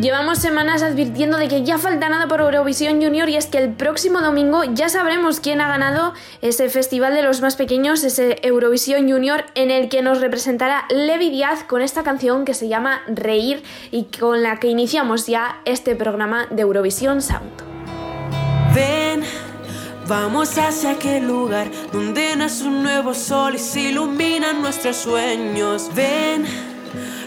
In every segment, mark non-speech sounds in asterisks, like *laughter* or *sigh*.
Llevamos semanas advirtiendo de que ya falta nada por Eurovisión Junior y es que el próximo domingo ya sabremos quién ha ganado ese festival de los más pequeños, ese Eurovisión Junior, en el que nos representará Levi Díaz con esta canción que se llama Reír y con la que iniciamos ya este programa de Eurovisión Sound. Ven, vamos hacia aquel lugar donde nace un nuevo sol y se iluminan nuestros sueños. Ven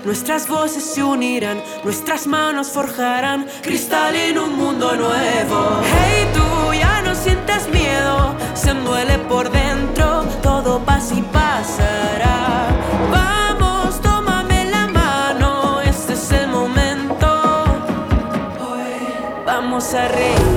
Nuestras voces se unirán, nuestras manos forjarán cristal en un mundo nuevo. Hey, tú ya no sientas miedo, se duele por dentro, todo pasa y pasará. Vamos, tómame la mano, este es el momento. Hoy vamos a reír.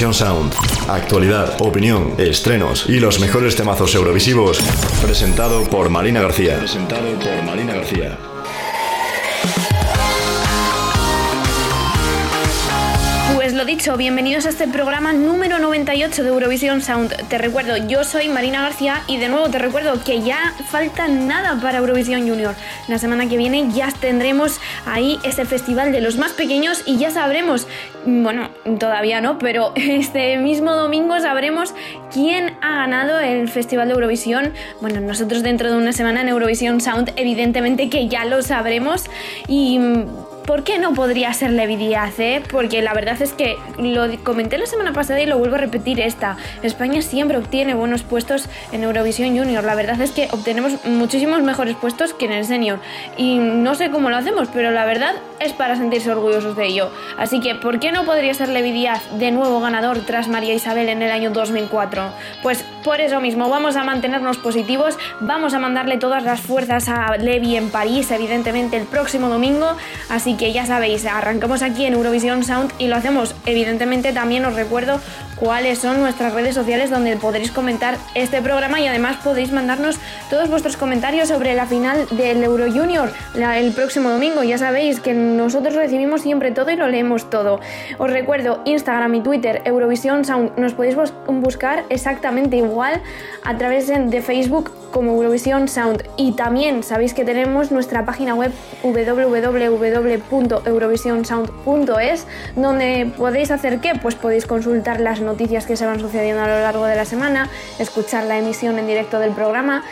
Eurovisión Sound. Actualidad, opinión, estrenos y los mejores temazos eurovisivos. Presentado por Marina García. Presentado por Marina García. lo dicho, bienvenidos a este programa número 98 de Eurovisión Sound. Te recuerdo, yo soy Marina García y de nuevo te recuerdo que ya falta nada para Eurovisión Junior. La semana que viene ya tendremos ahí ese festival de los más pequeños y ya sabremos, bueno, todavía no, pero *laughs* este mismo domingo sabremos quién ha ganado el Festival de Eurovisión. Bueno, nosotros dentro de una semana en Eurovisión Sound evidentemente que ya lo sabremos y ¿Por qué no podría ser Levi Díaz? Eh? Porque la verdad es que lo comenté la semana pasada y lo vuelvo a repetir esta. España siempre obtiene buenos puestos en Eurovisión Junior. La verdad es que obtenemos muchísimos mejores puestos que en el Senior. Y no sé cómo lo hacemos, pero la verdad es para sentirse orgullosos de ello. Así que, ¿por qué no podría ser Levi Díaz de nuevo ganador tras María Isabel en el año 2004? Pues por eso mismo, vamos a mantenernos positivos, vamos a mandarle todas las fuerzas a Levi en París, evidentemente, el próximo domingo. Así que ya sabéis, arrancamos aquí en Eurovisión Sound y lo hacemos. Evidentemente también os recuerdo cuáles son nuestras redes sociales donde podréis comentar este programa y además podéis mandarnos todos vuestros comentarios sobre la final del Euro Junior el próximo domingo. Ya sabéis que nosotros recibimos siempre todo y lo leemos todo. Os recuerdo Instagram y Twitter Eurovisión Sound. Nos podéis buscar exactamente igual a través de Facebook como Eurovisión Sound. Y también sabéis que tenemos nuestra página web www.eurovisionsound.es donde podéis hacer qué? Pues podéis consultar las noticias que se van sucediendo a lo largo de la semana, escuchar la emisión en directo del programa,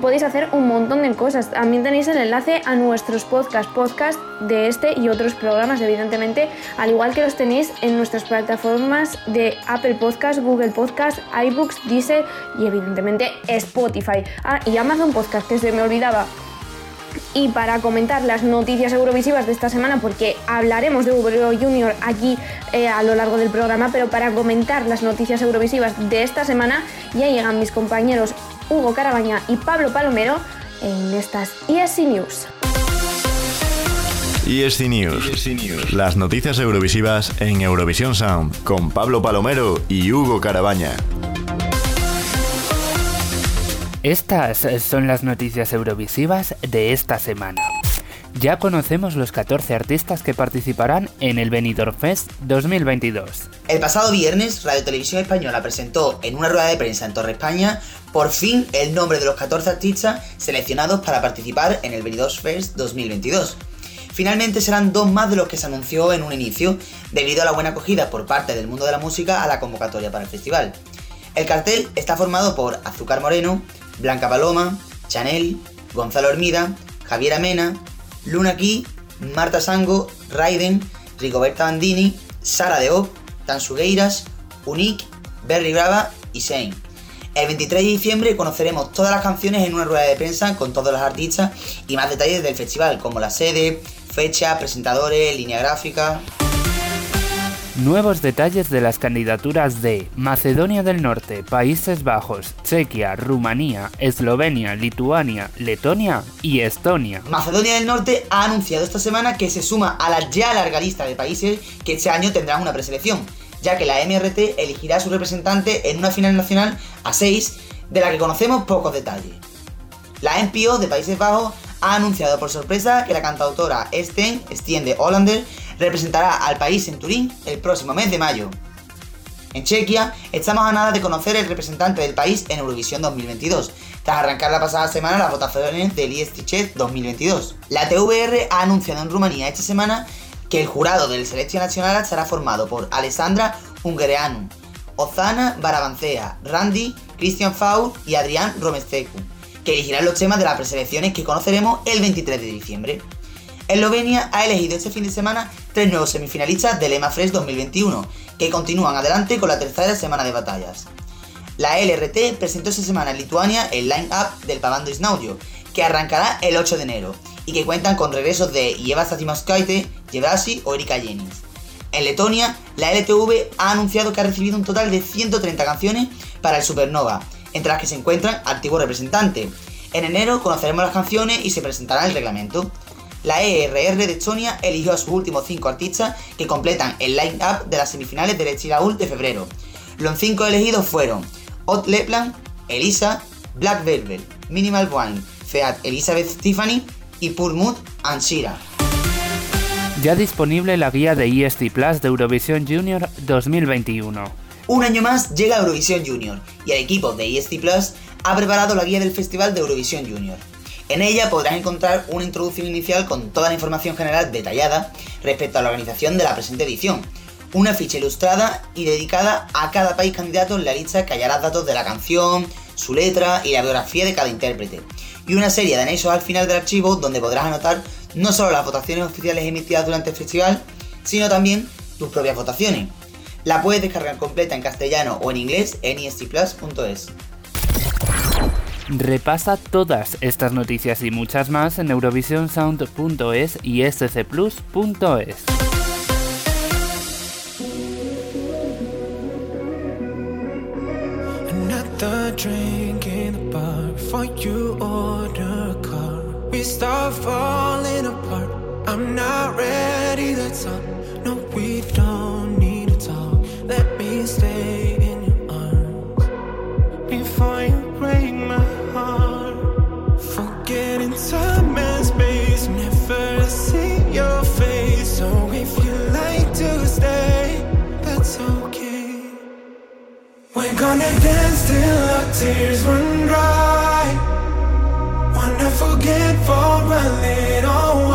podéis hacer un montón de cosas. También tenéis el enlace a nuestros podcasts, podcast de este y otros programas, evidentemente, al igual que los tenéis en nuestras plataformas de Apple Podcast, Google Podcast, iBooks, Deezer y evidentemente Spotify. Ah, y Amazon Podcast, que se me olvidaba y para comentar las noticias eurovisivas de esta semana, porque hablaremos de Euro Junior aquí eh, a lo largo del programa, pero para comentar las noticias eurovisivas de esta semana ya llegan mis compañeros Hugo Carabaña y Pablo Palomero en estas ESC News. ESC News. ESC News. Las noticias eurovisivas en Eurovisión Sound con Pablo Palomero y Hugo Carabaña. Estas son las noticias eurovisivas de esta semana. Ya conocemos los 14 artistas que participarán en el Benidorm Fest 2022. El pasado viernes, Radio Televisión Española presentó en una rueda de prensa en Torre España por fin el nombre de los 14 artistas seleccionados para participar en el Benidorm Fest 2022. Finalmente serán dos más de los que se anunció en un inicio, debido a la buena acogida por parte del mundo de la música a la convocatoria para el festival. El cartel está formado por Azúcar Moreno, Blanca Paloma, Chanel, Gonzalo Hermida, Javier Mena, Luna Key, Marta Sango, Raiden, Rigoberta Bandini, Sara Deop, Tansugueiras, Unique, Berry Brava y Shane. El 23 de diciembre conoceremos todas las canciones en una rueda de prensa con todos los artistas y más detalles del festival, como la sede, fecha, presentadores, línea gráfica. Nuevos detalles de las candidaturas de Macedonia del Norte, Países Bajos, Chequia, Rumanía, Eslovenia, Lituania, Letonia y Estonia. Macedonia del Norte ha anunciado esta semana que se suma a la ya larga lista de países que este año tendrán una preselección, ya que la MRT elegirá a su representante en una final nacional a 6, de la que conocemos pocos detalles. La NPO de Países Bajos ha anunciado por sorpresa que la cantautora Sten, Stiende Hollander, representará al país en Turín el próximo mes de mayo. En Chequia, estamos a nada de conocer el representante del país en Eurovisión 2022, tras arrancar la pasada semana las votaciones del ISTCHEZ 2022. La TVR ha anunciado en Rumanía esta semana que el jurado del Selección Nacional estará formado por Alessandra Ungereanu, Ozana Barabancea, Randy, Christian Faul y Adrián Romestecu, que elegirán los temas de las preselecciones que conoceremos el 23 de diciembre. Eslovenia ha elegido este fin de semana tres nuevos semifinalistas del EMA Fresh 2021, que continúan adelante con la tercera semana de batallas. La LRT presentó esta semana en Lituania el line-up del Pavando Isnaudio, que arrancará el 8 de enero, y que cuentan con regresos de Ieva Statimaskaite, Jebrasi o Erika Jennings. En Letonia, la LTV ha anunciado que ha recibido un total de 130 canciones para el Supernova, entre las que se encuentran antiguo representante. En enero conoceremos las canciones y se presentará el reglamento la ERR de Estonia eligió a sus últimos 5 artistas que completan el line-up de las semifinales del Estiraul de febrero. Los 5 elegidos fueron Ott Lepland, Elisa, Black Velvet, Minimal Wine, Feat Elizabeth Tiffany y Purmut Anshira. Ya disponible la guía de EST Plus de Eurovisión Junior 2021. Un año más llega Eurovisión Junior y el equipo de EST Plus ha preparado la guía del Festival de Eurovisión Junior. En ella podrás encontrar una introducción inicial con toda la información general detallada respecto a la organización de la presente edición, una ficha ilustrada y dedicada a cada país candidato en la lista que hallarás datos de la canción, su letra y la biografía de cada intérprete, y una serie de anexos al final del archivo donde podrás anotar no solo las votaciones oficiales emitidas durante el festival, sino también tus propias votaciones. La puedes descargar completa en castellano o en inglés en estplus.es. Repasa todas estas noticias y muchas más en eurovisionsound.es y scplus.es. I'm not ready. No, we don't need talk. Let me stay in your arms till our tears run dry. Wanna forget for a little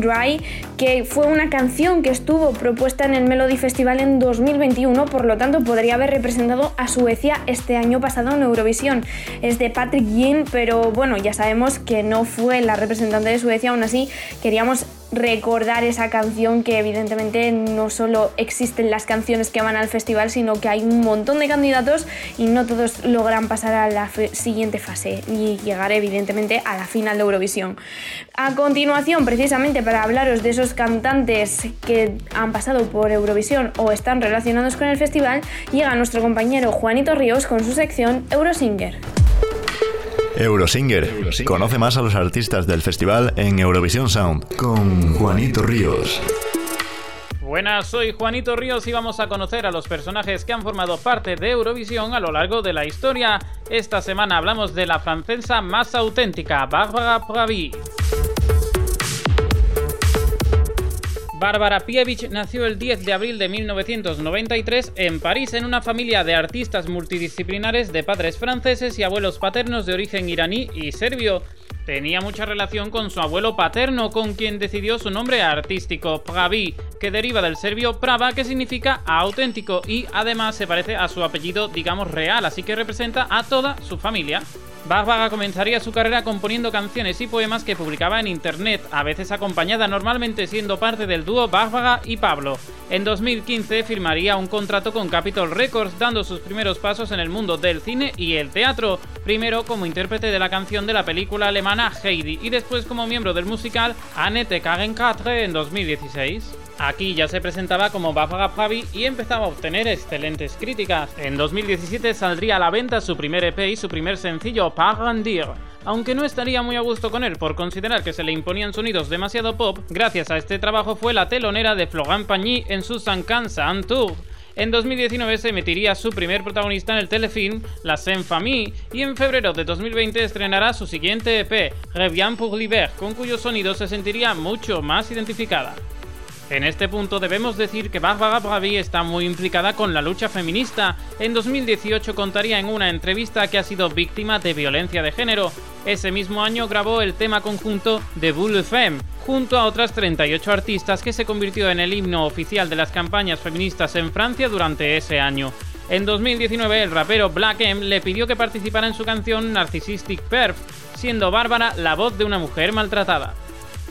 Dry, que fue una canción que estuvo propuesta en el Melody Festival en 2021, por lo tanto podría haber representado a Suecia este año pasado en Eurovisión. Es de Patrick Yin, pero bueno, ya sabemos que no fue la representante de Suecia, aún así queríamos recordar esa canción que evidentemente no solo existen las canciones que van al festival, sino que hay un montón de candidatos y no todos logran pasar a la siguiente fase y llegar evidentemente a la final de Eurovisión. A continuación, precisamente para hablaros de esos cantantes que han pasado por Eurovisión o están relacionados con el festival, llega nuestro compañero Juanito Ríos con su sección Eurosinger. Eurosinger. Conoce más a los artistas del festival en Eurovisión Sound con Juanito Ríos. Buenas, soy Juanito Ríos y vamos a conocer a los personajes que han formado parte de Eurovisión a lo largo de la historia. Esta semana hablamos de la francesa más auténtica, Barbara Pravi. Bárbara Pievich nació el 10 de abril de 1993 en París en una familia de artistas multidisciplinares de padres franceses y abuelos paternos de origen iraní y serbio. Tenía mucha relación con su abuelo paterno, con quien decidió su nombre artístico, Pravi, que deriva del serbio Prava, que significa auténtico, y además se parece a su apellido, digamos, real, así que representa a toda su familia. Barbara comenzaría su carrera componiendo canciones y poemas que publicaba en internet, a veces acompañada normalmente siendo parte del dúo Barbara y Pablo. En 2015 firmaría un contrato con Capitol Records, dando sus primeros pasos en el mundo del cine y el teatro, primero como intérprete de la canción de la película alemana Heidi y después como miembro del musical Annette Kagen en 2016. Aquí ya se presentaba como Barbara Pravi y empezaba a obtener excelentes críticas. En 2017 saldría a la venta su primer EP y su primer sencillo, Parandir, aunque no estaría muy a gusto con él por considerar que se le imponían sonidos demasiado pop, gracias a este trabajo fue la telonera de Florent Pagny en su Saint Tour. En 2019 se emitiría su primer protagonista en el telefilm La Scène Famille y en febrero de 2020 estrenará su siguiente EP, Revient pour l'hiver, con cuyo sonido se sentiría mucho más identificada. En este punto debemos decir que Barbara Bravi está muy implicada con la lucha feminista. En 2018 contaría en una entrevista que ha sido víctima de violencia de género. Ese mismo año grabó el tema conjunto de Boule Femme, junto a otras 38 artistas que se convirtió en el himno oficial de las campañas feministas en Francia durante ese año. En 2019 el rapero Black M le pidió que participara en su canción Narcissistic Perf, siendo Bárbara la voz de una mujer maltratada.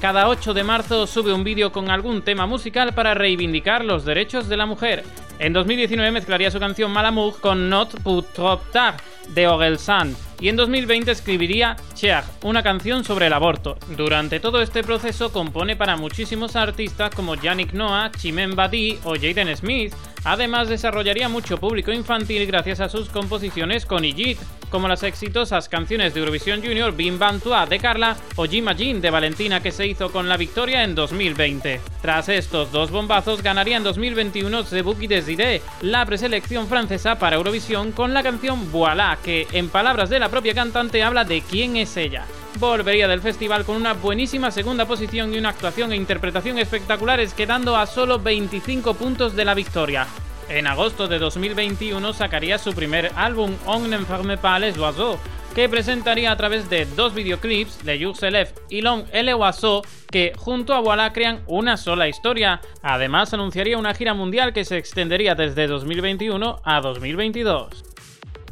Cada 8 de marzo sube un vídeo con algún tema musical para reivindicar los derechos de la mujer. En 2019 mezclaría su canción Malamour con Not Put Trop Tard de Orelsan y en 2020 escribiría Cher, una canción sobre el aborto. Durante todo este proceso compone para muchísimos artistas como Yannick Noah, Chimène Badi o Jaden Smith, Además, desarrollaría mucho público infantil gracias a sus composiciones con Igit, como las exitosas canciones de Eurovisión Junior Bim Bam Toi de Carla o Jim de Valentina que se hizo con la victoria en 2020. Tras estos dos bombazos, ganaría en 2021 The Bookie la preselección francesa para Eurovisión con la canción Voilà, que en palabras de la propia cantante habla de quién es ella volvería del festival con una buenísima segunda posición y una actuación e interpretación espectaculares quedando a solo 25 puntos de la victoria. En agosto de 2021 sacaría su primer álbum On ne ferme pas les oiseaux, que presentaría a través de dos videoclips de Jour y Long El Oiseau que junto a Voilà crean una sola historia. Además anunciaría una gira mundial que se extendería desde 2021 a 2022.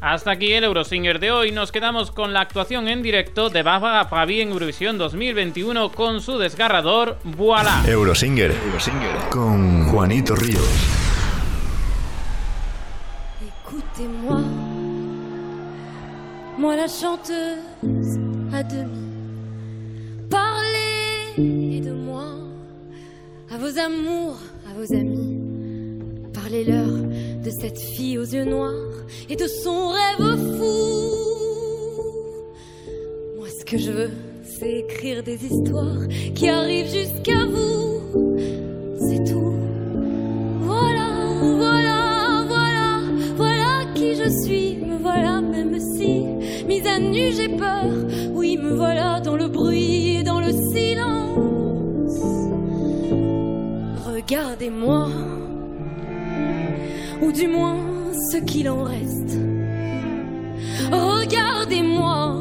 Hasta aquí el Eurosinger de hoy. Nos quedamos con la actuación en directo de Baba Pravi en Eurovisión 2021 con su desgarrador Voilà. Eurosinger, Eurosinger con Juanito Ríos. Écoutez-moi, moi la chanteuse à demi. Parlez de moi à vos amours, à vos amis. Parlez-leur de cette fille aux yeux noirs et de son rêve fou. Moi, ce que je veux, c'est écrire des histoires qui arrivent jusqu'à vous. C'est tout. Voilà, voilà, suis. Me voilà, même si mise à nu, j'ai peur. Oui, me voilà dans le bruit et dans le silence. Regardez-moi ou du moins ce qu'il en reste. Regardez-moi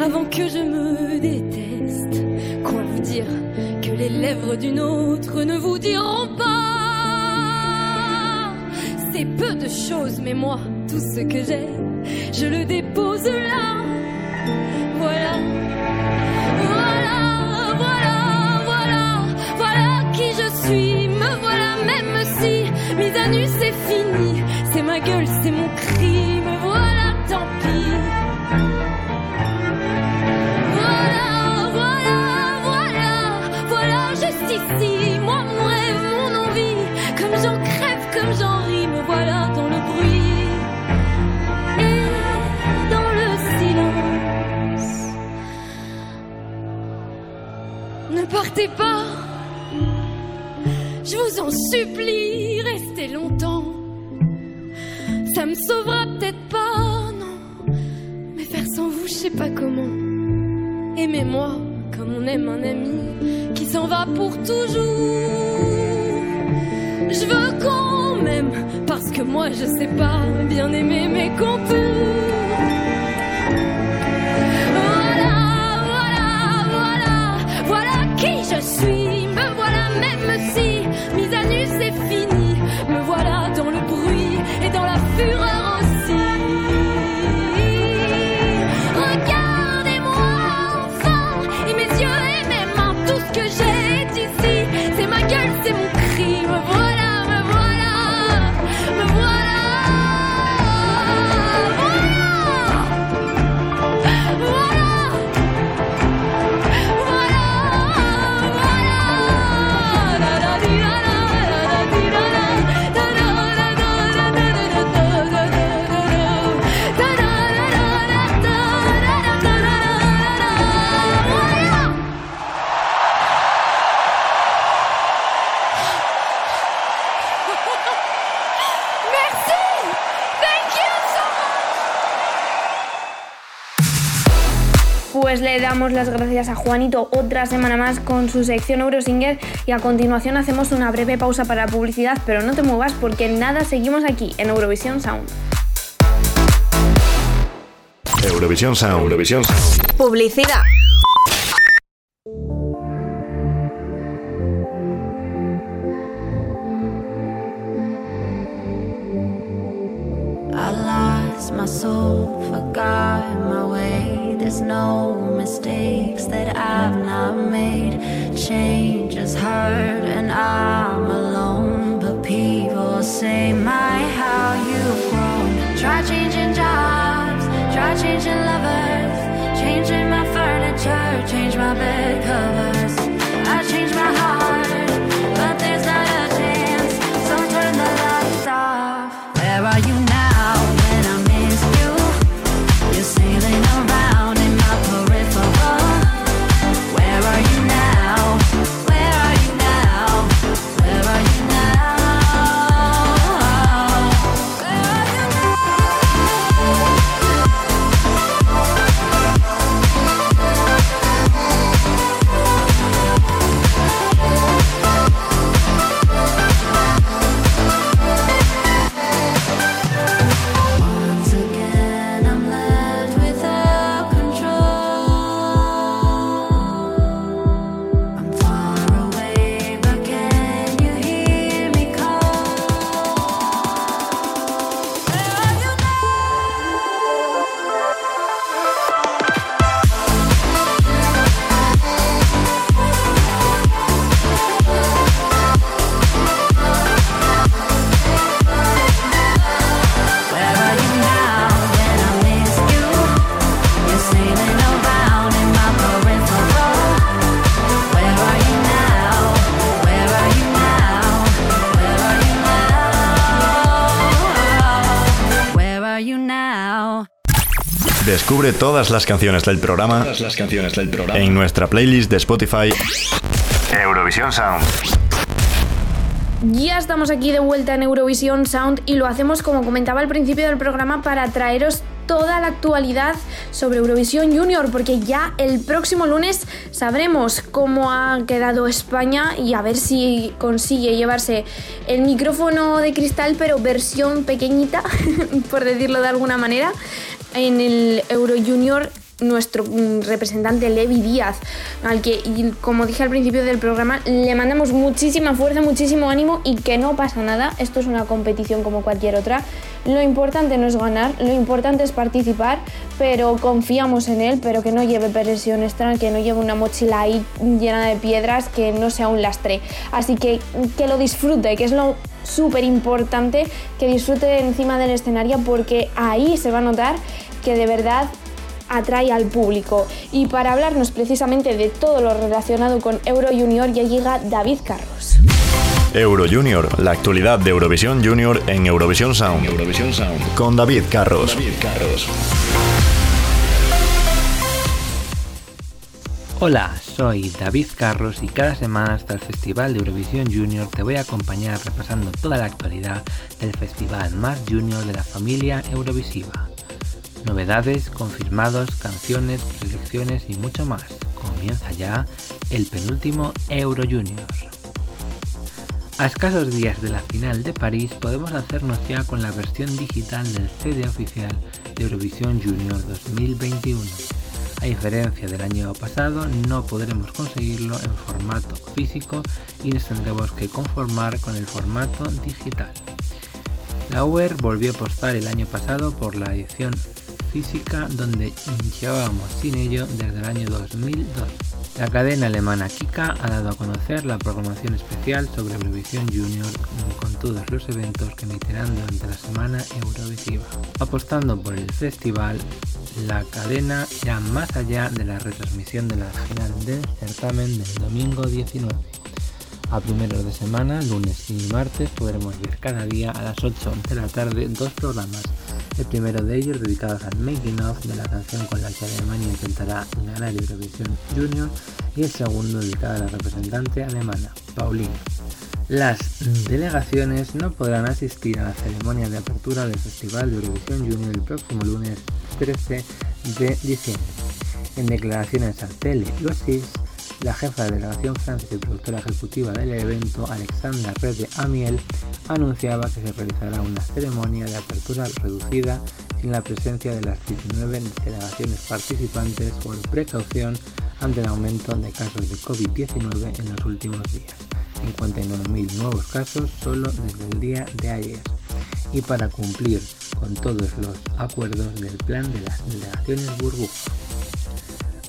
avant que je me déteste. dire que les lèvres d'une autre ne vous diront pas. Peu de choses, mais moi, tout ce que j'ai, je le dépose là. Voilà. Voilà, voilà, voilà, voilà qui je suis. Me voilà, même si mise à nu c'est fini. C'est ma gueule, c'est mon cri. Me voilà, tant pis. Voilà, voilà, voilà, voilà, juste ici. Moi, mon rêve, mon envie. Comme j'en crève, comme j'en ris. Voilà dans le bruit. Et dans le silence. Ne partez pas. Je vous en supplie, restez longtemps. Ça me sauvera peut-être pas, non. Mais faire sans vous, je sais pas comment. Aimez-moi comme on aime un ami qui s'en va pour toujours. Je veux qu'on parce que moi je sais pas bien aimer mes contours. Damos las gracias a Juanito otra semana más con su sección Eurosinger y a continuación hacemos una breve pausa para publicidad, pero no te muevas porque nada, seguimos aquí en Eurovisión Sound. Eurovisión Sound. Eurovisión Sound. Publicidad. I lost my soul, forgot my way. There's no mistakes that I've not made. Change has hurt, and I'm alone. But people say, My, how you've grown. Try changing jobs, try changing lovers, changing my furniture, change my bed covers. Descubre todas las canciones del programa, Todas las canciones del programa. en nuestra playlist de Spotify Eurovisión Sound. Ya estamos aquí de vuelta en Eurovisión Sound y lo hacemos como comentaba al principio del programa para traeros toda la actualidad sobre Eurovisión Junior porque ya el próximo lunes sabremos cómo ha quedado España y a ver si consigue llevarse el micrófono de cristal pero versión pequeñita *laughs* por decirlo de alguna manera en el Euro Junior nuestro mm, representante Levi Díaz, al que, como dije al principio del programa, le mandamos muchísima fuerza, muchísimo ánimo y que no pasa nada. Esto es una competición como cualquier otra. Lo importante no es ganar, lo importante es participar, pero confiamos en él, pero que no lleve presión extra, que no lleve una mochila ahí llena de piedras, que no sea un lastre. Así que que lo disfrute, que es lo súper importante, que disfrute encima del escenario porque ahí se va a notar que de verdad atrae al público. Y para hablarnos precisamente de todo lo relacionado con Euro Junior ya llega David Carros. Euro Junior, la actualidad de Eurovisión Junior en Eurovisión Sound. Eurovisión Sound. Con David Carros. David Carros. Hola, soy David Carros y cada semana hasta el Festival de Eurovisión Junior te voy a acompañar repasando toda la actualidad del festival más junior de la familia Eurovisiva. Novedades, confirmados, canciones, selecciones y mucho más. Comienza ya el penúltimo Euro Junior. A escasos días de la final de París podemos hacernos ya con la versión digital del CD oficial de Eurovisión Junior 2021. A diferencia del año pasado, no podremos conseguirlo en formato físico y nos tendremos que conformar con el formato digital. La UER volvió a apostar el año pasado por la edición física donde llevábamos sin ello desde el año 2002. La cadena alemana Kika ha dado a conocer la programación especial sobre Eurovisión Junior con todos los eventos que emitirán durante la semana Eurovisiva. Apostando por el festival, la cadena irá más allá de la retransmisión de la final del certamen del domingo 19. A primeros de semana, lunes y martes, podremos ver cada día a las 8 de la tarde dos programas. El primero de ellos dedicado al making of de la canción con la que Alemania intentará ganar Eurovisión Junior y el segundo dedicado a la representante alemana, Pauline. Las delegaciones no podrán asistir a la ceremonia de apertura del Festival de Eurovisión Junior el próximo lunes 13 de diciembre. En declaraciones a Tele Gossip, la jefa de delegación francesa y productora ejecutiva del evento, Alexandra Rede Amiel, anunciaba que se realizará una ceremonia de apertura reducida sin la presencia de las 19 delegaciones participantes por precaución ante el aumento de casos de COVID-19 en los últimos días. 59.000 nuevos casos solo desde el día de ayer. Y para cumplir con todos los acuerdos del plan de las delegaciones burbuja.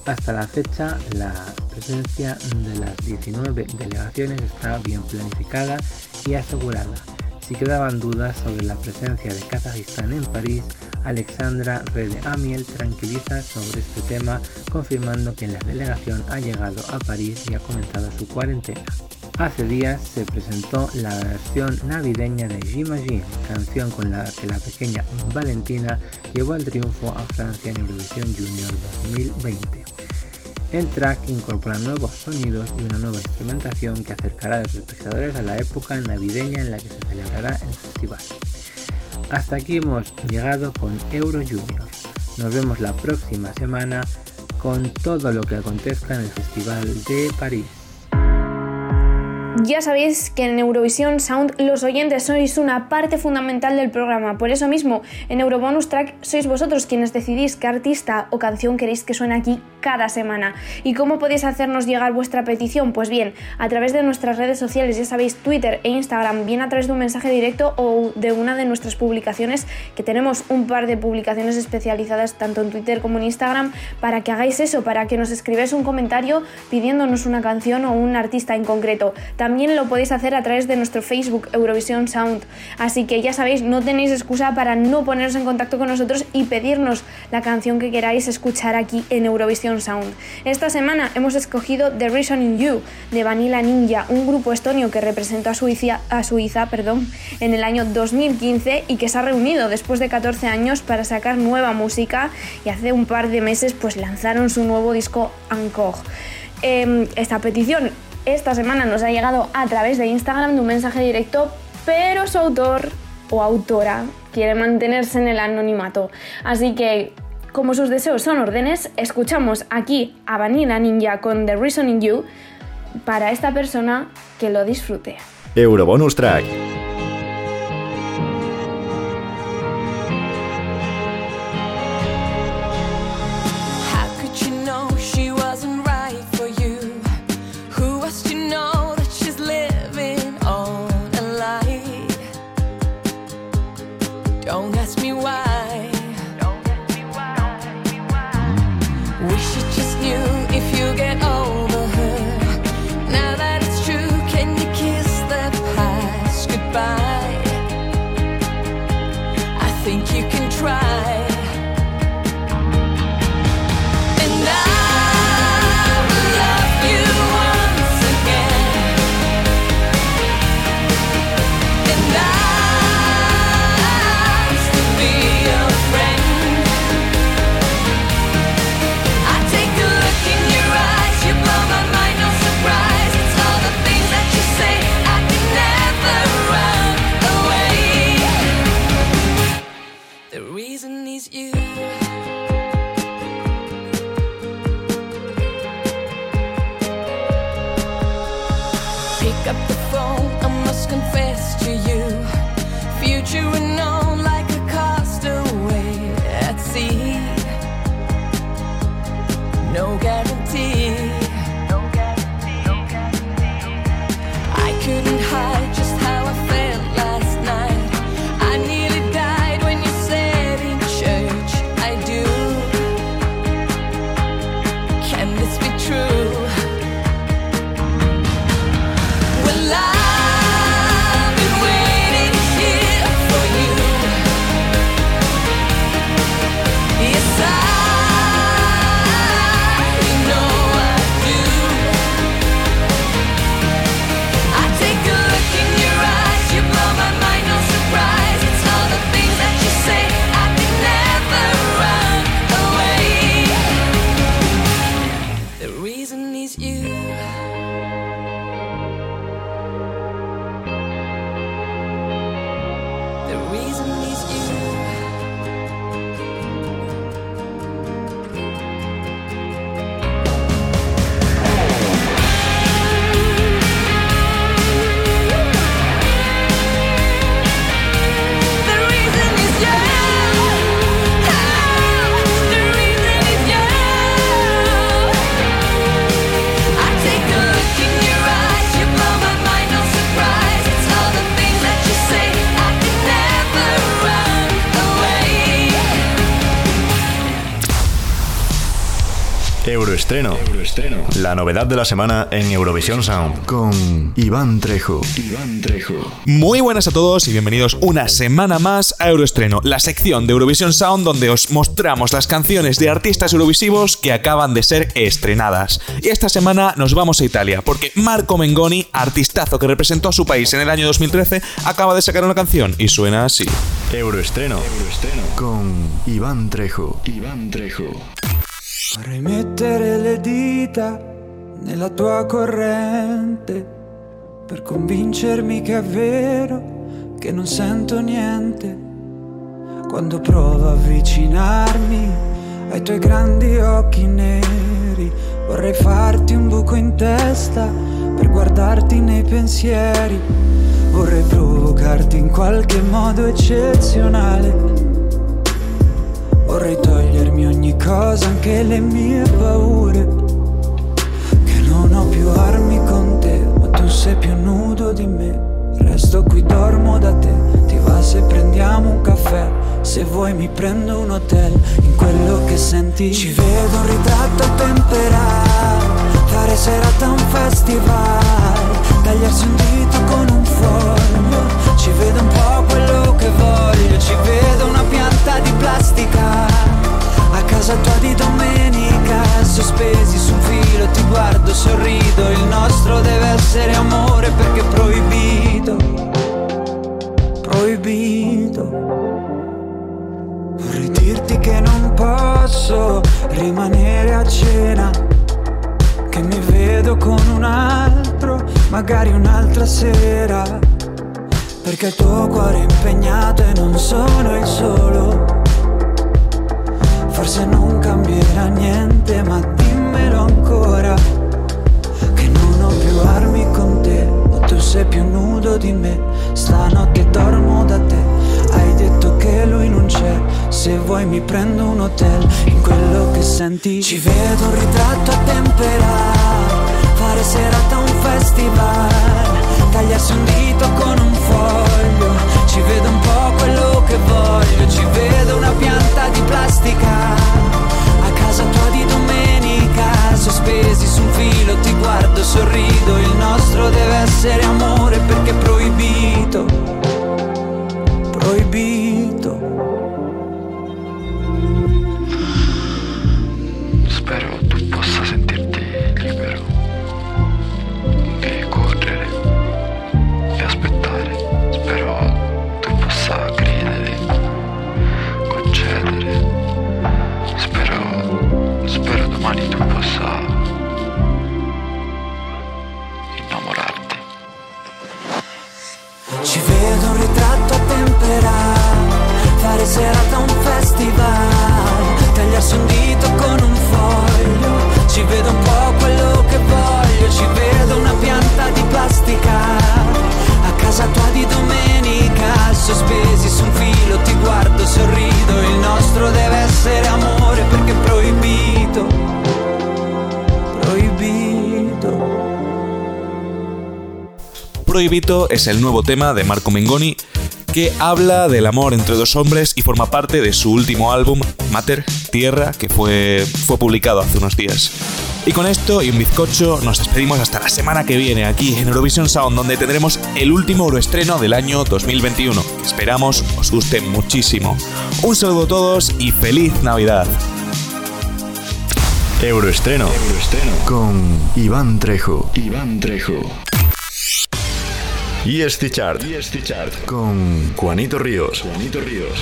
Hasta la fecha, la presencia de las 19 delegaciones está bien planificada y asegurada. Si quedaban dudas sobre la presencia de Kazajistán en París, Alexandra Rede Amiel tranquiliza sobre este tema, confirmando que la delegación ha llegado a París y ha comenzado su cuarentena. Hace días se presentó la versión navideña de J'imagine, canción con la que la pequeña Valentina llevó el triunfo a Francia en Eurovisión Junior 2020. El track incorpora nuevos sonidos y una nueva instrumentación que acercará a los espectadores a la época navideña en la que se celebrará el festival. Hasta aquí hemos llegado con Euro Junior. Nos vemos la próxima semana con todo lo que acontezca en el Festival de París. Ya sabéis que en Eurovisión Sound los oyentes sois una parte fundamental del programa. Por eso mismo, en Eurobonus Track sois vosotros quienes decidís qué artista o canción queréis que suene aquí cada semana. ¿Y cómo podéis hacernos llegar vuestra petición? Pues bien, a través de nuestras redes sociales, ya sabéis, Twitter e Instagram, bien a través de un mensaje directo o de una de nuestras publicaciones, que tenemos un par de publicaciones especializadas tanto en Twitter como en Instagram, para que hagáis eso, para que nos escribáis un comentario pidiéndonos una canción o un artista en concreto. También lo podéis hacer a través de nuestro Facebook Eurovisión Sound. Así que ya sabéis, no tenéis excusa para no poneros en contacto con nosotros y pedirnos la canción que queráis escuchar aquí en Eurovisión Sound. Esta semana hemos escogido The Reason in You de Vanilla Ninja, un grupo estonio que representó a Suiza, a Suiza perdón, en el año 2015 y que se ha reunido después de 14 años para sacar nueva música y hace un par de meses pues lanzaron su nuevo disco Encore. Eh, esta petición esta semana nos ha llegado a través de Instagram de un mensaje directo, pero su autor o autora quiere mantenerse en el anonimato. Así que, como sus deseos son órdenes, escuchamos aquí a Vanilla Ninja con The Reason in You para esta persona que lo disfrute. Eurobonus Track. La novedad de la semana en Eurovisión Sound. Con Iván Trejo. Iván Trejo. Muy buenas a todos y bienvenidos una semana más a Euroestreno, la sección de Eurovisión Sound donde os mostramos las canciones de artistas eurovisivos que acaban de ser estrenadas. Y esta semana nos vamos a Italia porque Marco Mengoni, artistazo que representó a su país en el año 2013, acaba de sacar una canción y suena así. Euroestreno. Con Iván Trejo. Iván Trejo. Vorrei mettere le dita nella tua corrente per convincermi che è vero che non sento niente. Quando provo a avvicinarmi ai tuoi grandi occhi neri, vorrei farti un buco in testa per guardarti nei pensieri. Vorrei provocarti in qualche modo eccezionale. Vorrei togliermi ogni cosa, anche le mie paure. Che non ho più armi con te, ma tu sei più nudo di me. Resto qui, dormo da te. Ti va se prendiamo un caffè? Se vuoi mi prendo un hotel. In quello che senti ci vedo un ritratto a temperare. Fare serata a un festival. Tagliarsi un dito con un foglio. Ci vedo un po' quello che voglio. Ci vedo una pianta di plastica. Casa tua di domenica. Sospesi su un filo, ti guardo, sorrido. Il nostro deve essere amore perché è proibito. Proibito. Vorrei dirti che non posso rimanere a cena. Che mi vedo con un altro, magari un'altra sera. Perché il tuo cuore è impegnato e non sono il solo. Forse non cambierà niente, ma dimmelo ancora. Che non ho più armi con te, o tu sei più nudo di me. Stanotte dormo da te, hai detto che lui non c'è. Se vuoi mi prendo un hotel, in quello che senti ci vedo un ritratto a temperare. Fare serata a un festival, tagliarsi un dito con un foglio. Ci vedo un po' che voglio, ci vedo una pianta di plastica. A casa tua di domenica, sospesi su un filo, ti guardo, sorrido. Il nostro deve essere amore perché. Proibito. vai Tagliarsi un dito con un foglio. Ci vedo un po' quello che voglio Ci vedo una pianta di plastica. A casa tua di domenica Sospesi su un filo ti guardo, sorrido. Il nostro deve essere amore perché è proibito Proibito. Proibito es el nuevo tema de Marco Mengoni. Que habla del amor entre dos hombres y forma parte de su último álbum, Mater, Tierra, que fue, fue publicado hace unos días. Y con esto y un bizcocho nos despedimos hasta la semana que viene aquí en Eurovision Sound, donde tendremos el último euroestreno del año 2021. Esperamos os guste muchísimo. Un saludo a todos y feliz Navidad. Euroestreno. Con Iván Trejo. Iván Trejo. Y este chart. Con Juanito Ríos. Juanito Ríos.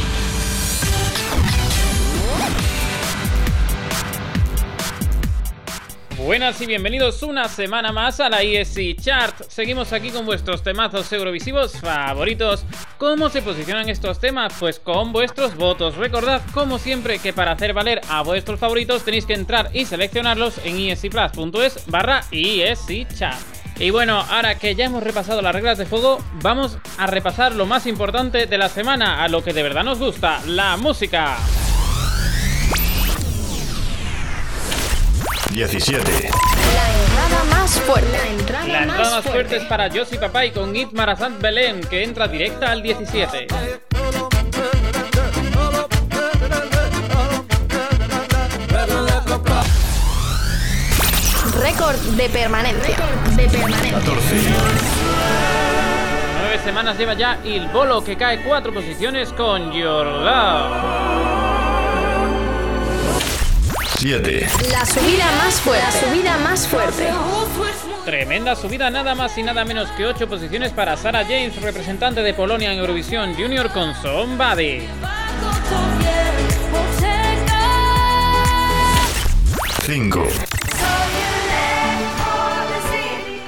Buenas y bienvenidos una semana más a la ESC Chart. Seguimos aquí con vuestros temazos eurovisivos favoritos. ¿Cómo se posicionan estos temas? Pues con vuestros votos. Recordad, como siempre, que para hacer valer a vuestros favoritos tenéis que entrar y seleccionarlos en escplus.es barra ESC Chart. Y bueno, ahora que ya hemos repasado las reglas de juego, vamos a repasar lo más importante de la semana, a lo que de verdad nos gusta, la música. 17. La entrada más fuerte. La entrada, La entrada más fuerte es para Josie Papai con It Marazant Belén, que entra directa al 17. Récord de permanencia. de permanencia. 14. Nueve semanas lleva ya Il Bolo, que cae cuatro posiciones con Your Love. 7. La subida más fuerte. La subida más fuerte. Tremenda subida, nada más y nada menos que ocho posiciones para Sarah James, representante de Polonia en Eurovisión Junior con Somebody. 5.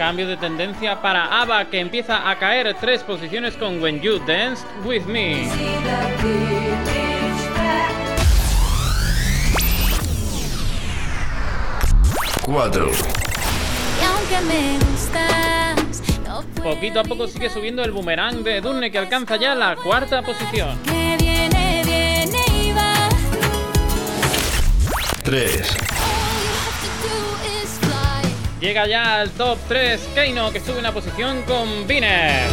Cambio de tendencia para ABBA, que empieza a caer tres posiciones con When You Danced With Me. Cuatro. Y aunque me gustas, no Poquito a poco sigue subiendo el boomerang de Dunne, que alcanza ya la cuarta posición. que viene, viene y va. 3. Llega ya al top 3 Keino, que sube una posición con Viner.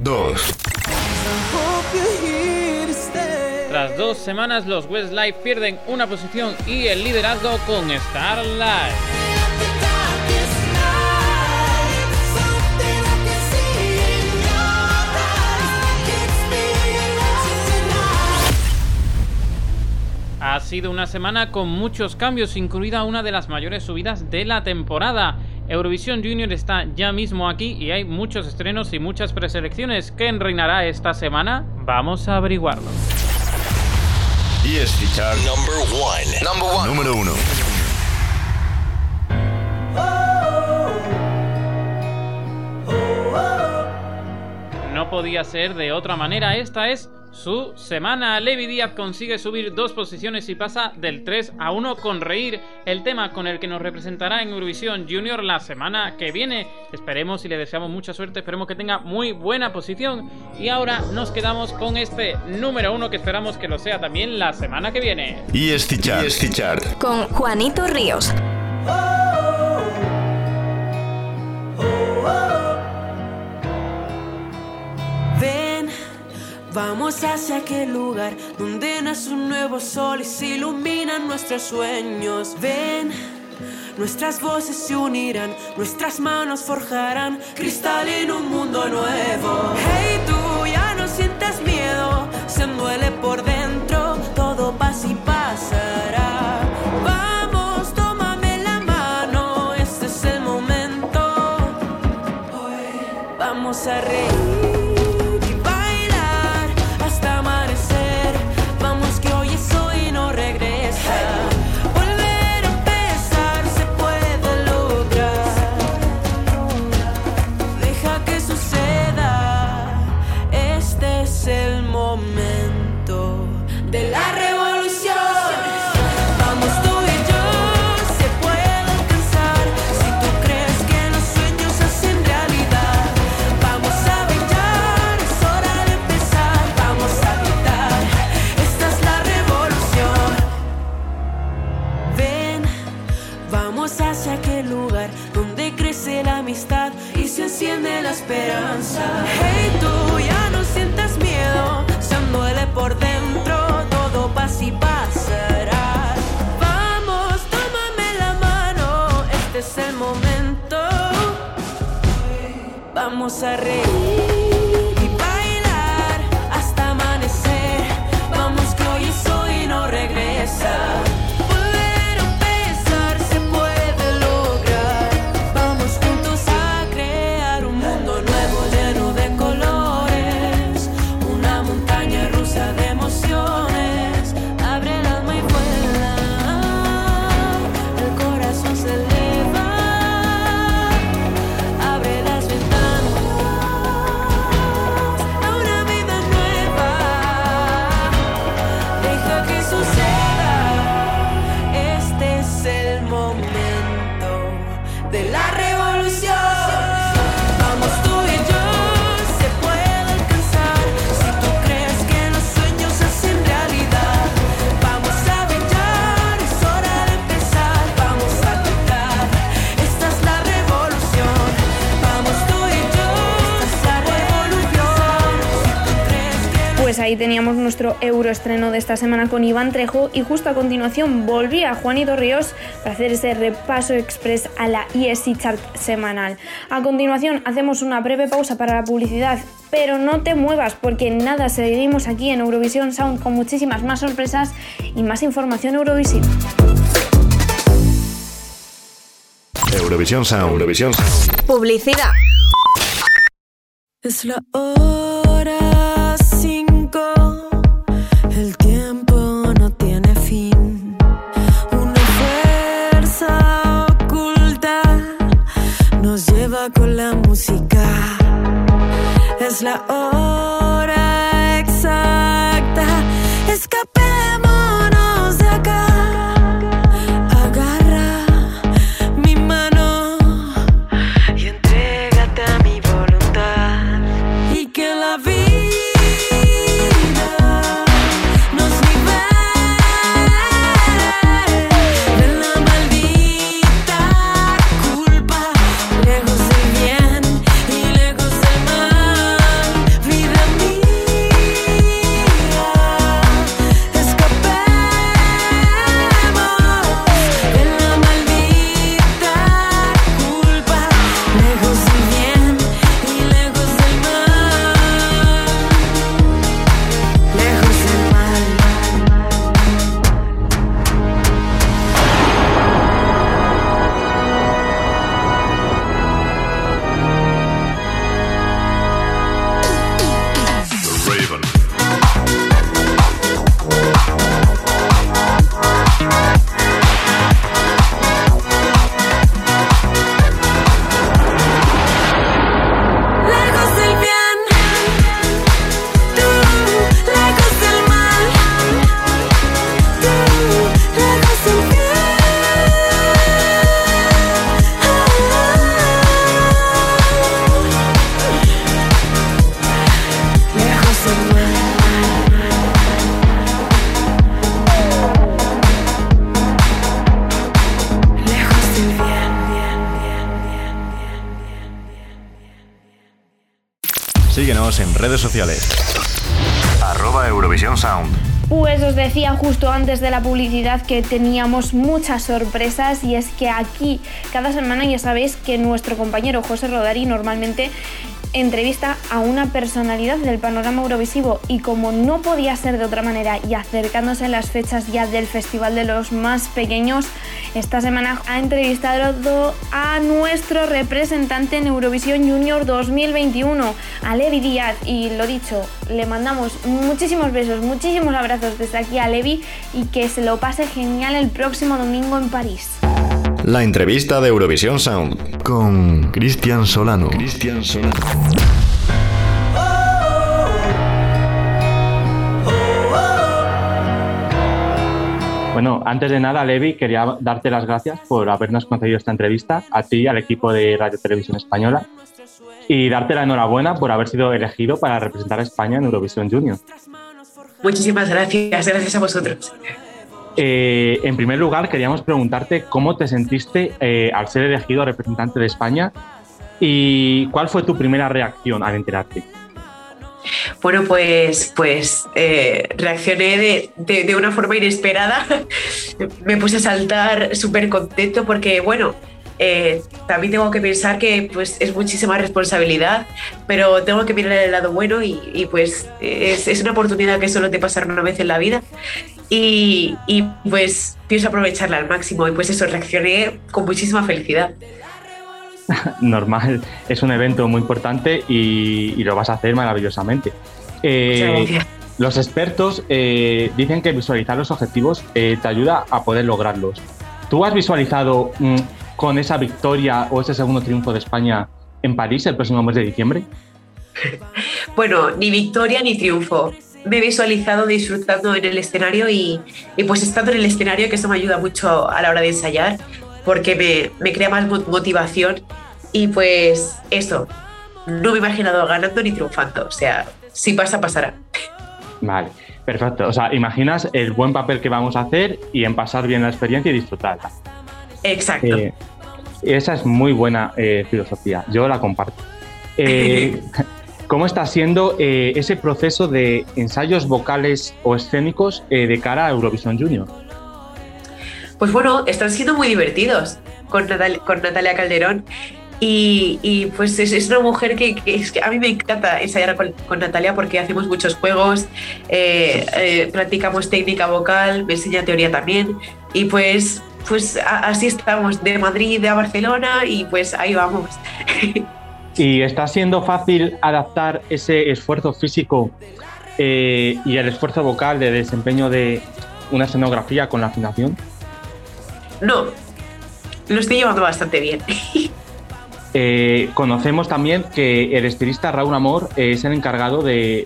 Dos. Tras dos semanas, los Westlife pierden una posición y el liderazgo con Starlight. Ha sido una semana con muchos cambios, incluida una de las mayores subidas de la temporada. Eurovisión Junior está ya mismo aquí y hay muchos estrenos y muchas preselecciones. ¿Quién reinará esta semana? Vamos a averiguarlo. Y chart. Número 1. No podía ser de otra manera, esta es su semana. Levi Díaz consigue subir dos posiciones y pasa del 3 a 1 con Reír, el tema con el que nos representará en Eurovisión Junior la semana que viene. Esperemos y le deseamos mucha suerte, esperemos que tenga muy buena posición. Y ahora nos quedamos con este número 1 que esperamos que lo sea también la semana que viene. Y este chart. Y chart. Con Juanito Ríos. Ven, vamos hacia aquel lugar donde nace un nuevo sol y se iluminan nuestros sueños. Ven, nuestras voces se unirán, nuestras manos forjarán cristal en un mundo nuevo. Hey, tú ya no sientas miedo, se duele por dentro, todo pasa y pasará. Vamos, tómame la mano, este es el momento. Vamos a reír ahí teníamos nuestro euroestreno de esta semana con Iván Trejo y justo a continuación volvía Juanito Ríos para hacer ese repaso express a la ESC Chart semanal. A continuación hacemos una breve pausa para la publicidad, pero no te muevas porque nada, seguimos aquí en Eurovisión Sound con muchísimas más sorpresas y más información eurovisiva. Eurovisión Sound. Eurovisión Sound. Publicidad. Es la hora Es la hora exacta, escapémonos de la publicidad que teníamos muchas sorpresas y es que aquí cada semana ya sabéis que nuestro compañero José Rodari normalmente entrevista a una personalidad del panorama eurovisivo y como no podía ser de otra manera y acercándose las fechas ya del Festival de los Más Pequeños, esta semana ha entrevistado a nuestro representante en Eurovisión Junior 2021, a Levi Díaz. Y lo dicho, le mandamos muchísimos besos, muchísimos abrazos desde aquí a Levi y que se lo pase genial el próximo domingo en París. La entrevista de Eurovisión Sound con Cristian Solano. Cristian Solano. Bueno, antes de nada, Levi, quería darte las gracias por habernos concedido esta entrevista, a ti y al equipo de Radio Televisión Española, y darte la enhorabuena por haber sido elegido para representar a España en Eurovisión Junior. Muchísimas gracias, gracias a vosotros. Eh, en primer lugar, queríamos preguntarte cómo te sentiste eh, al ser elegido representante de España y cuál fue tu primera reacción al enterarte. Bueno, pues, pues eh, reaccioné de, de- de una forma inesperada. *laughs* Me puse a saltar súper contento porque, bueno, eh, también tengo que pensar que pues, es muchísima responsabilidad, pero tengo que mirar el lado bueno y, y, pues es, es, una oportunidad que solo te pasará una vez en la vida y, y, pues pienso aprovecharla al máximo y pues eso, reaccioné con muchísima felicidad. *laughs* Normal, es un evento muy importante y, y lo vas a hacer maravillosamente. Eh, los expertos eh, dicen que visualizar los objetivos eh, te ayuda a poder lograrlos. ¿Tú has visualizado mm, con esa victoria o ese segundo triunfo de España en París el próximo mes de diciembre? *laughs* Bueno, ni victoria ni triunfo. Me he visualizado disfrutando en el escenario y, y, pues estando en el escenario, que eso me ayuda mucho a la hora de ensayar, porque me, me crea más motivación y pues eso, no me he imaginado ganando ni triunfando, o sea, si pasa, pasará. Vale, perfecto. O sea, imaginas el buen papel que vamos a hacer y en pasar bien la experiencia y disfrutarla. Exacto. Eh, esa es muy buena eh, filosofía, yo la comparto. Eh, *laughs* ¿Cómo está siendo ese proceso de ensayos vocales o escénicos de cara a Eurovisión Junior? Pues bueno, están siendo muy divertidos con, Natal con Natalia Calderón. Y, y, pues es, es una mujer que, que, es que, a mí me encanta ensayar con, con Natalia porque hacemos muchos juegos, eh, eh, practicamos técnica vocal, me enseña teoría también y pues, pues así estamos, de Madrid a Barcelona y pues ahí vamos. *laughs* ¿Y está siendo fácil adaptar ese esfuerzo físico eh, y el esfuerzo vocal de desempeño de una escenografía con la afinación? No, lo estoy llevando bastante bien. *laughs* Eh, conocemos también que el estilista Raúl Amor es el encargado de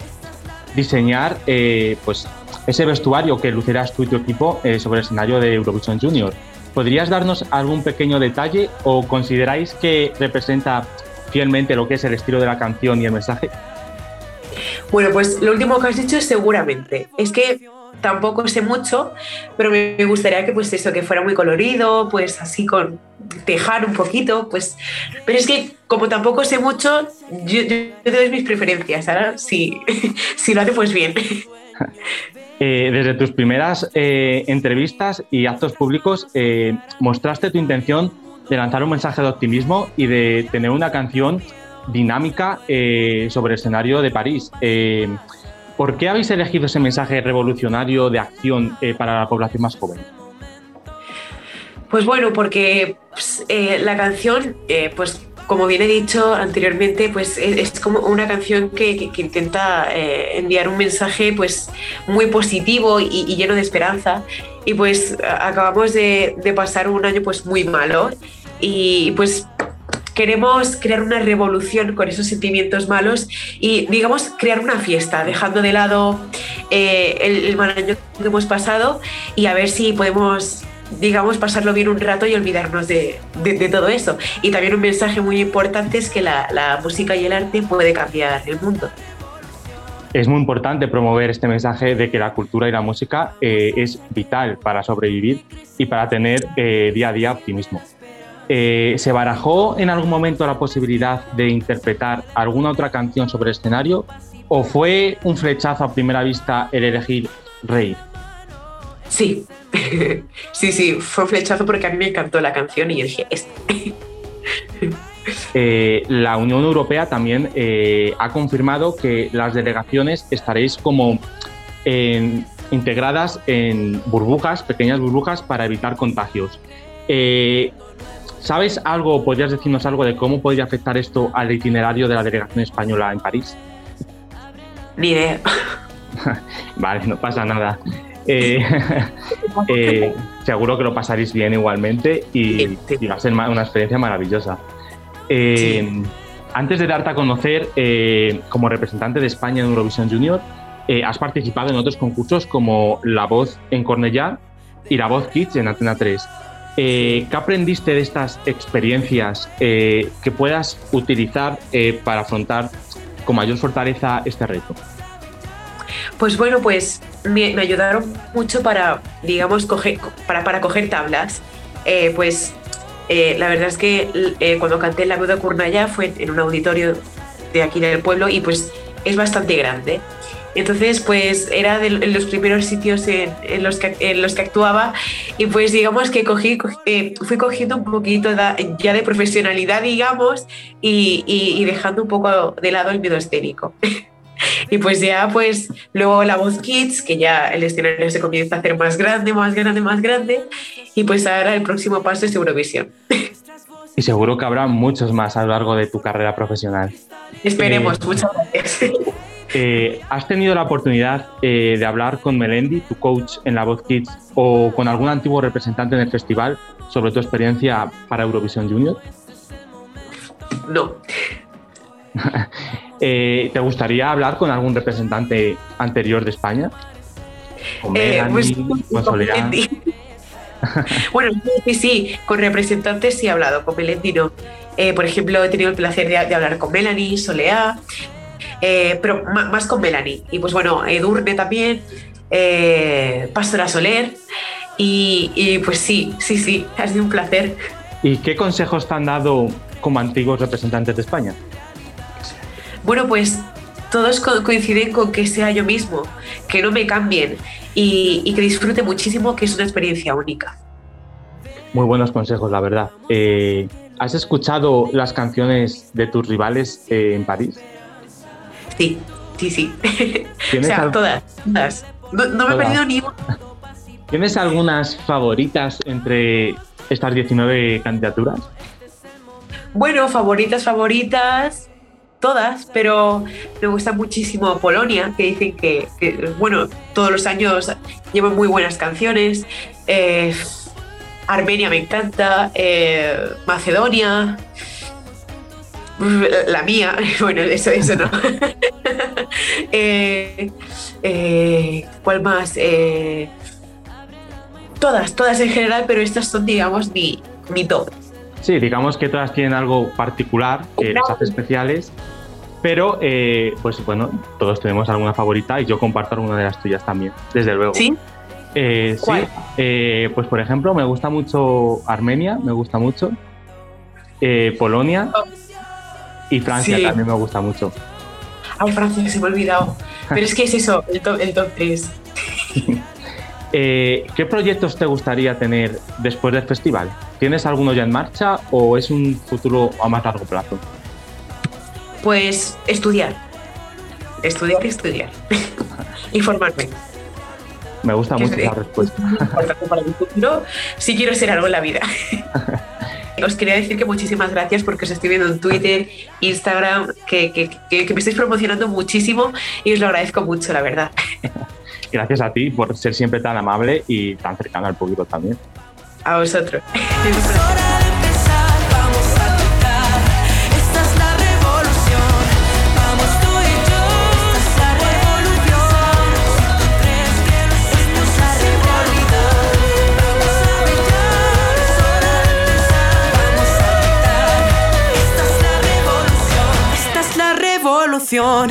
diseñar eh, pues, ese vestuario que lucirás tú y tu equipo eh, sobre el escenario de Eurovision Junior. ¿Podrías darnos algún pequeño detalle o consideráis que representa fielmente lo que es el estilo de la canción y el mensaje? Bueno, pues lo último que has dicho es seguramente. Es que tampoco sé mucho, pero me gustaría que pues eso, que fuera muy colorido, pues así con tejar un poquito, pues... Pero es que como tampoco sé mucho, yo, yo te doy mis preferencias, ahora si, *laughs* si lo hace pues bien. *laughs* Eh, desde tus primeras eh, entrevistas y actos públicos eh, mostraste tu intención de lanzar un mensaje de optimismo y de tener una canción dinámica sobre el escenario de París. ¿Por qué habéis elegido ese mensaje revolucionario de acción para la población más joven? Pues bueno, porque pues, la canción, pues como bien he dicho anteriormente, pues es, es como una canción que, que, que intenta eh, enviar un mensaje pues muy positivo y, y, lleno de esperanza. Y pues acabamos de, de pasar un año pues muy malo y pues queremos crear una revolución con esos sentimientos malos y, digamos, crear una fiesta, dejando de lado eh, el, el, mal año que hemos pasado y a ver si podemos, digamos, pasarlo bien un rato y olvidarnos de, de, todo eso. Y también un mensaje muy importante es que la, la música y el arte puede cambiar el mundo es muy importante promover este mensaje de que la cultura y la música eh, es vital para sobrevivir y para tener eh, día a día optimismo. Eh, ¿Se barajó en algún momento la posibilidad de interpretar alguna otra canción sobre el escenario o fue un flechazo a primera vista el elegir Rey? Sí, *laughs* sí, sí, fue un flechazo porque a mí me encantó la canción y yo dije, este. *laughs* eh, la Unión Europea también eh, ha confirmado que las delegaciones estaréis como en, integradas en burbujas, pequeñas burbujas, para evitar contagios. Eh, ¿Sabes algo, podrías decirnos algo de cómo podría afectar esto al itinerario de la delegación española en París? Ni idea. *laughs* vale, no pasa nada. Eh, *laughs* eh, seguro que lo pasaréis bien igualmente y, y va a ser una experiencia maravillosa. Eh, sí. Antes de darte a conocer eh, como representante de España en Eurovisión Junior, eh, has participado en otros concursos como La Voz en Cornellá y La Voz Kids en Antena 3. Eh, ¿Qué aprendiste de estas experiencias eh, que puedas utilizar eh, para afrontar con mayor fortaleza este reto? Pues bueno, pues me, ayudaron mucho para, digamos, coger, para, para coger tablas. Eh, pues eh, la verdad es que eh, cuando canté La Voz de Cornellá fue en un auditorio de aquí del pueblo y pues es bastante grande. Entonces, pues era de los primeros sitios en, en los, que, en los que actuaba y pues digamos que cogí, fui cogiendo un poquito ya de profesionalidad, digamos, y, y- y dejando un poco de lado el miedo escénico. *laughs* Y pues ya, pues luego la voz Kids, que ya el escenario se comienza a hacer más grande, más grande, más grande. Y pues ahora el próximo paso es Eurovisión. *laughs* Y seguro que habrá muchos más a lo largo de tu carrera profesional. Esperemos, Eh, muchas gracias. *laughs* Eh, ¿Has tenido la oportunidad eh, de hablar con Melendi, tu coach en la Voz Kids, o con algún antiguo representante en el festival sobre tu experiencia para Eurovisión Junior? No. *laughs* Eh, ¿Te gustaría hablar con algún representante anterior de España? Con Eh, pues, Melanie, con. *laughs* Melendi. bueno, sí, sí, con representantes sí he hablado, con Melendi no. Eh, por ejemplo, he tenido el placer de, de hablar con Melanie, Soleá, eh, pero más con Melanie. Y pues bueno, Edurne también, eh, Pastora Soler. Y, y, pues sí, sí, sí, ha sido un placer. ¿Y qué consejos te han dado como antiguos representantes de España? Bueno, pues todos co- coinciden con que sea yo mismo, que no me cambien y, y que disfrute muchísimo, que es una experiencia única. Muy buenos consejos, la verdad. Eh, ¿Has escuchado las canciones de tus rivales eh, en París? Sí, sí, sí. *laughs* o ¿Tienes sea, al- todas, todas. No, no me he perdido ni una. *laughs* ¿Tienes algunas favoritas entre estas 19 candidaturas? Bueno, favoritas, favoritas, todas, pero me gusta muchísimo Polonia, que dicen que, bueno, todos los años llevan muy buenas canciones. Eh, Armenia me encanta, eh, Macedonia, la mía, *laughs* bueno, eso, eso no. *laughs* Eh, ¿Cuál más? Eh, todas, todas en general, pero estas son, digamos, mi, mi top. Sí, digamos que todas tienen algo particular que las hace especiales, pero eh, pues bueno, todos tenemos alguna favorita y yo comparto alguna de las tuyas también, desde luego. ¿Sí? Eh, sí, eh, pues por ejemplo, me gusta mucho Armenia, me gusta mucho, eh, Polonia y Francia Sí. también me gusta mucho. Ay, Francia, se me ha olvidado. Pero es que es eso, el top, el top 3. *laughs* Eh, ¿Qué proyectos te gustaría tener después del festival? ¿Tienes alguno ya en marcha o es un futuro a más largo plazo? Pues estudiar. Estudiar, estudiar. *laughs* y formarme. Me gusta mucho esa respuesta. Para mi futuro, si quiero ser algo en la vida. *laughs* Os quería decir que muchísimas gracias porque os estoy viendo en Twitter, Instagram, que, que- que- que me estáis promocionando muchísimo y os lo agradezco mucho, la verdad. *laughs* Gracias a ti por ser siempre tan amable y tan cercano al público también. A vosotros. Esta es la revolución,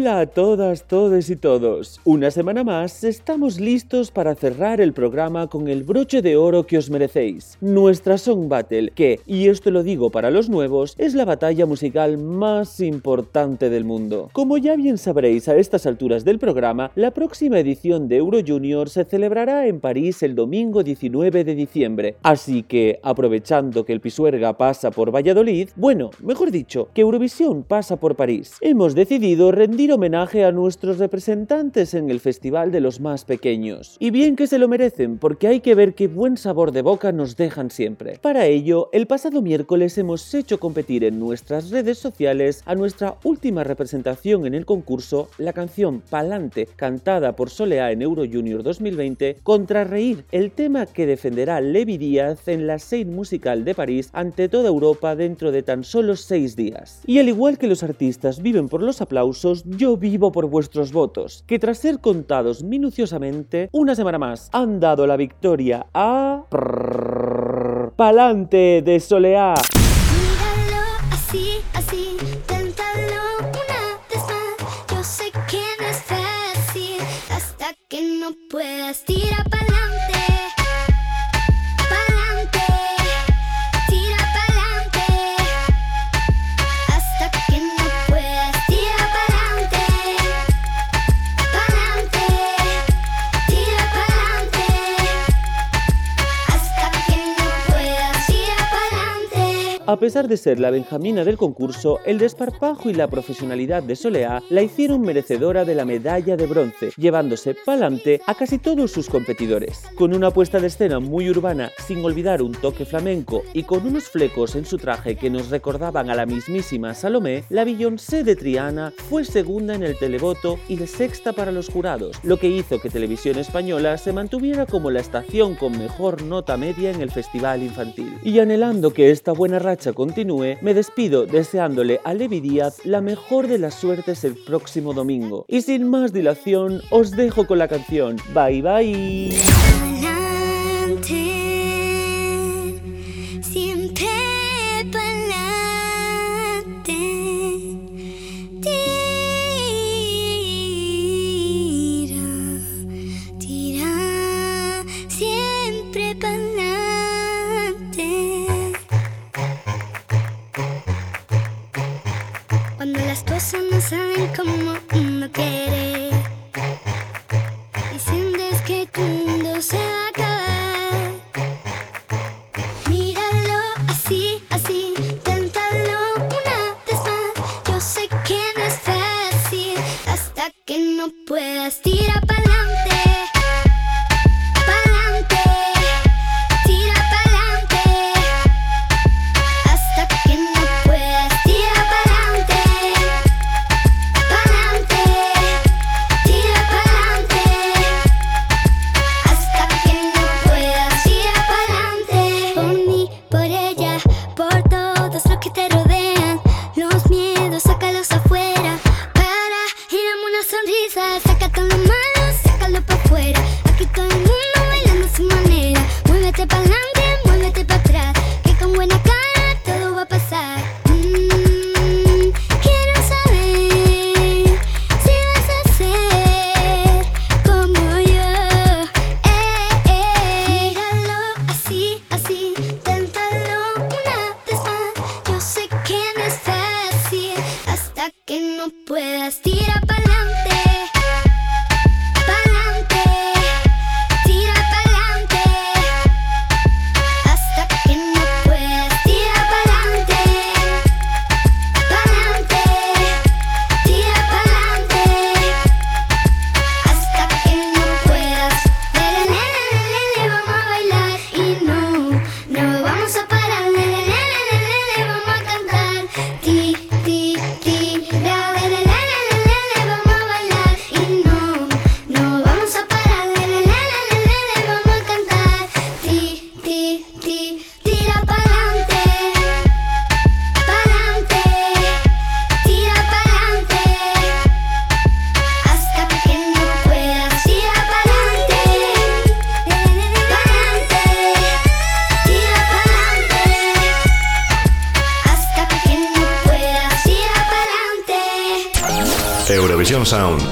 Hola a todas, todes y todos. Una semana más estamos listos para cerrar el programa con el broche de oro que os merecéis. Nuestra Song Battle, que, y esto lo digo para los nuevos, es la batalla musical más importante del mundo. Como ya bien sabréis a estas alturas del programa, la próxima edición de Euro Junior se celebrará en París el domingo 19 de diciembre. Así que, aprovechando que el Pisuerga pasa por Valladolid, bueno, mejor dicho, que Eurovisión pasa por París, hemos decidido rendir homenaje a nuestros representantes en el Festival de los Más Pequeños. Y bien que se lo merecen, porque hay que ver qué buen sabor de boca nos dejan siempre. Para ello, el pasado miércoles hemos hecho competir en nuestras redes sociales a nuestra última representación en el concurso, la canción Palante, cantada por Soleá en Euro Junior 2020, contra Reír, el tema que defenderá Levi Díaz en la Sein Musical de París ante toda Europa dentro de tan solo seis días. Y al igual que los artistas viven por los aplausos, yo vivo por vuestros votos, que tras ser contados minuciosamente, una semana más han dado la victoria a... Palante de Soleá. Así, así, téntalo una vez más. Yo sé que no es hasta que no puedas, tira pa'lante. A pesar de ser la benjamina del concurso, el desparpajo y la profesionalidad de Soleá la hicieron merecedora de la medalla de bronce, llevándose pa'lante a casi todos sus competidores. Con una puesta de escena muy urbana, sin olvidar un toque flamenco y con unos flecos en su traje que nos recordaban a la mismísima Salomé, la Beyoncé de Triana fue segunda en el televoto y de sexta para los jurados, lo que hizo que Televisión Española se mantuviera como la estación con mejor nota media en el festival infantil. Y anhelando que esta buena racha continúe, me despido deseándole a Levi Díaz la mejor de las suertes el próximo domingo. Y sin más dilación, os dejo con la canción. Bye bye.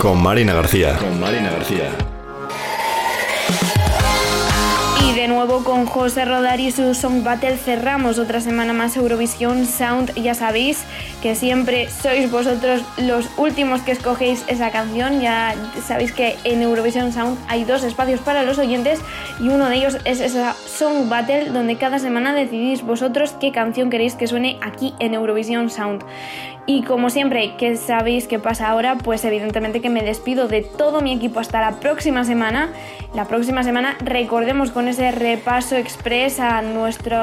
Con Marina García. Con Marina García. Y de nuevo con José Rodar y su Song Battle cerramos otra semana más Eurovisión Sound. Ya sabéis que siempre sois vosotros los últimos que escogéis esa canción. Ya sabéis que en Eurovisión Sound hay dos espacios para los oyentes y uno de ellos es esa Song Battle donde cada semana decidís vosotros qué canción queréis que suene aquí en Eurovisión Sound. Y como siempre, que sabéis qué pasa ahora? Pues evidentemente que me despido de todo mi equipo hasta la próxima semana. La próxima semana recordemos con ese repaso express a nuestro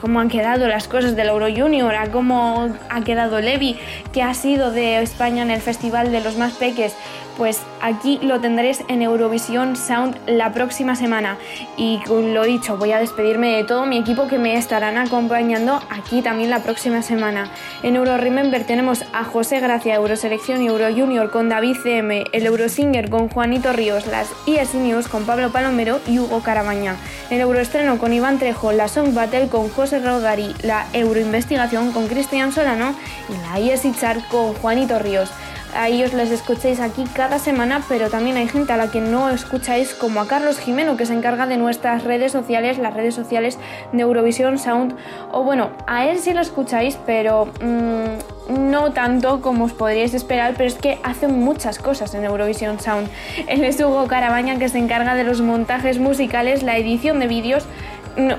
cómo han quedado las cosas del Euro Junior, a cómo ha quedado Levi, que ha sido de España en el Festival de los Más Peques. Pues aquí lo tendréis en Eurovisión Sound la próxima semana. Y con lo dicho, voy a despedirme de todo mi equipo que me estarán acompañando aquí también la próxima semana. En Euro Remember tenemos a José Gracia, Euroselección y Euro Junior con David CM, el Eurosinger con Juanito Ríos, las ESI News con Pablo Palomero y Hugo Carabaña. El Euroestreno con Iván Trejo, la Song Battle con José Rodari, la Euroinvestigación con Cristian Solano y la ESI Chart con Juanito Ríos. A ellos les escucháis aquí cada semana, pero también hay gente a la que no escucháis, como a Carlos Jimeno, que se encarga de nuestras redes sociales, las redes sociales de Eurovisión Sound. O bueno, a él sí lo escucháis, pero mm, no tanto como os podríais esperar, pero es que hace muchas cosas en Eurovisión Sound. *laughs* Él es Hugo Carabaña, que se encarga de los montajes musicales, la edición de vídeos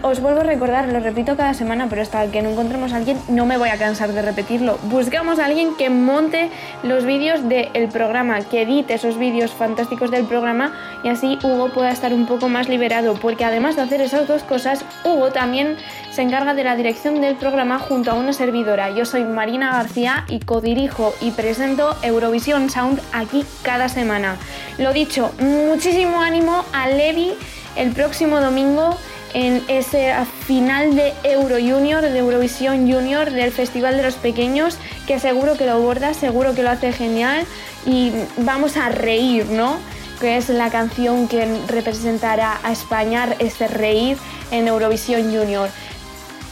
os vuelvo a recordar, lo repito cada semana, pero hasta que no encontremos a alguien no me voy a cansar de repetirlo. Buscamos a alguien que monte los vídeos del programa, que edite esos vídeos fantásticos del programa y así Hugo pueda estar un poco más liberado, porque además de hacer esas dos cosas, Hugo también se encarga de la dirección del programa junto a una servidora. Yo soy Marina García y codirijo y presento Eurovisión Sound aquí cada semana. Lo dicho, muchísimo ánimo a Levi el próximo domingo en ese final de Euro Junior, de Eurovisión Junior, del Festival de los Pequeños, que seguro que lo aborda, seguro que lo hace genial y vamos a reír, ¿no? Que es la canción que representará a España, este reír en Eurovisión Junior.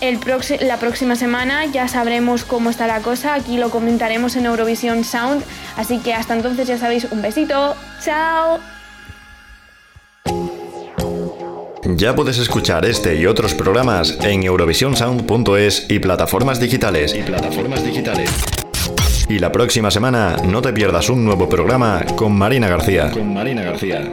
El la próxima semana ya sabremos cómo está la cosa, aquí lo comentaremos en Eurovisión Sound, así que hasta entonces ya sabéis, un besito, chao. Ya puedes escuchar este y otros programas en eurovisionsound.es y plataformas digitales. Y plataformas digitales. Y la próxima semana no te pierdas un nuevo programa con Marina García. Con Marina García.